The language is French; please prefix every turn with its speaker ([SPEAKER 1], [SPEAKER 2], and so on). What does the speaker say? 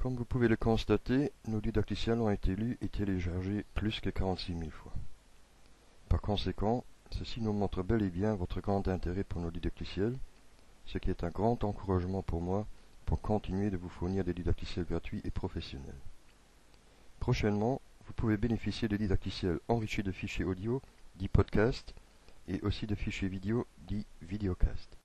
[SPEAKER 1] Comme vous pouvez le constater, nos didacticiels ont été lus et téléchargés plus que 46 000 fois. Par conséquent, ceci nous montre bel et bien votre grand intérêt pour nos didacticiels, ce qui est un grand encouragement pour moi pour continuer de vous fournir des didacticiels gratuits et professionnels. Prochainement, vous pouvez bénéficier de didacticiels enrichis de fichiers audio, dits podcasts, et aussi de fichiers vidéo, dits videocasts.